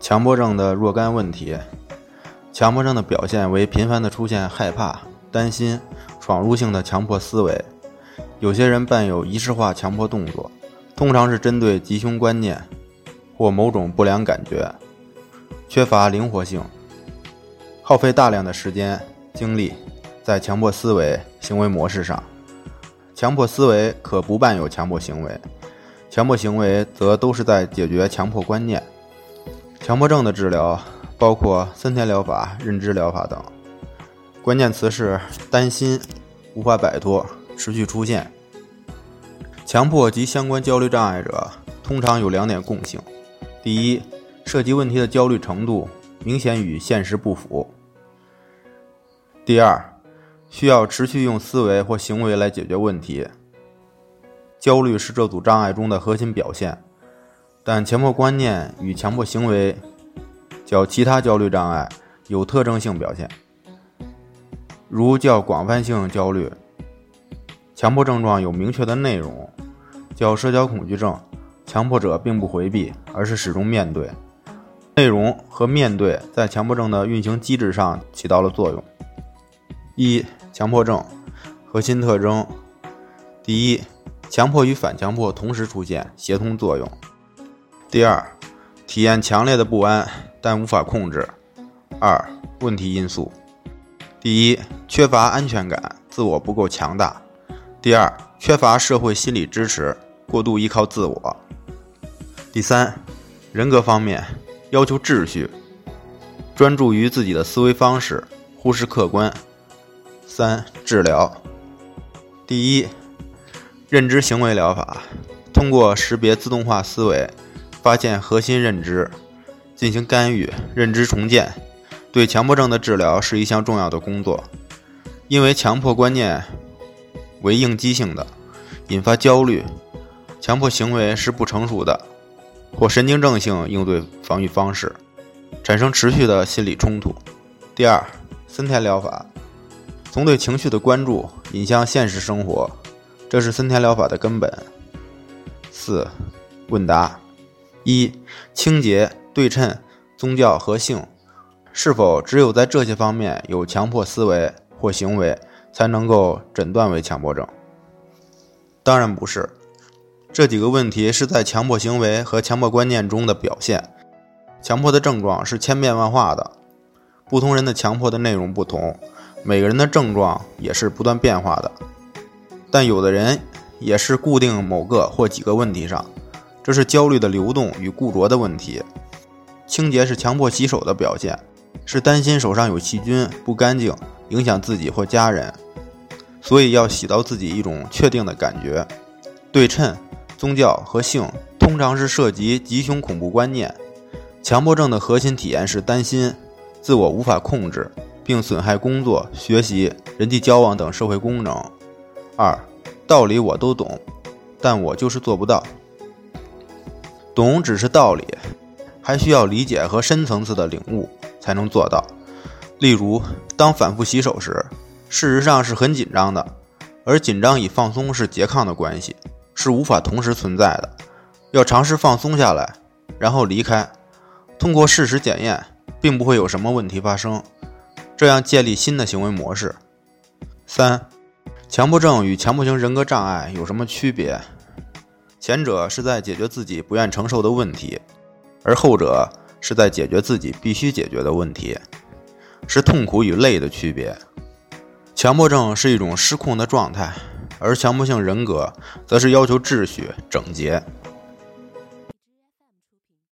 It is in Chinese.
强迫症的若干问题。强迫症的表现为频繁的出现害怕、担心、闯入性的强迫思维。有些人伴有仪式化强迫动作，通常是针对吉凶观念或某种不良感觉，缺乏灵活性，耗费大量的时间精力在强迫思维行为模式上。强迫思维可不伴有强迫行为，强迫行为则都是在解决强迫观念。强迫症的治疗包括森田疗法、认知疗法等，关键词是担心、无法摆脱、持续出现。强迫及相关焦虑障碍者通常有两点共性：第一，涉及问题的焦虑程度明显与现实不符；第二。需要持续用思维或行为来解决问题。焦虑是这组障碍中的核心表现，但强迫观念与强迫行为较其他焦虑障碍有特征性表现，如较广泛性焦虑。强迫症状有明确的内容，较社交恐惧症，强迫者并不回避，而是始终面对。内容和面对在强迫症的运行机制上起到了作用。一强迫症核心特征：第一，强迫与反强迫同时出现，协同作用；第二，体验强烈的不安，但无法控制。二、问题因素：第一，缺乏安全感，自我不够强大；第二，缺乏社会心理支持，过度依靠自我；第三，人格方面要求秩序，专注于自己的思维方式，忽视客观。三、治疗。第一，认知行为疗法，通过识别自动化思维，发现核心认知，进行干预，认知重建，对强迫症的治疗是一项重要的工作。因为强迫观念为应激性的，引发焦虑，强迫行为是不成熟的或神经症性应对防御方式，产生持续的心理冲突。第二，森田疗法。从对情绪的关注引向现实生活，这是森田疗法的根本。四、问答：一、清洁、对称、宗教和性，是否只有在这些方面有强迫思维或行为，才能够诊断为强迫症？当然不是。这几个问题是在强迫行为和强迫观念中的表现。强迫的症状是千变万化的，不同人的强迫的内容不同。每个人的症状也是不断变化的，但有的人也是固定某个或几个问题上，这是焦虑的流动与固着的问题。清洁是强迫洗手的表现，是担心手上有细菌不干净，影响自己或家人，所以要洗到自己一种确定的感觉。对称、宗教和性通常是涉及吉凶恐怖观念。强迫症的核心体验是担心，自我无法控制。并损害工作、学习、人际交往等社会功能。二，道理我都懂，但我就是做不到。懂只是道理，还需要理解和深层次的领悟才能做到。例如，当反复洗手时，事实上是很紧张的，而紧张与放松是拮抗的关系，是无法同时存在的。要尝试放松下来，然后离开，通过事实检验，并不会有什么问题发生。这样建立新的行为模式。三、强迫症与强迫型人格障碍有什么区别？前者是在解决自己不愿承受的问题，而后者是在解决自己必须解决的问题，是痛苦与累的区别。强迫症是一种失控的状态，而强迫性人格则是要求秩序、整洁。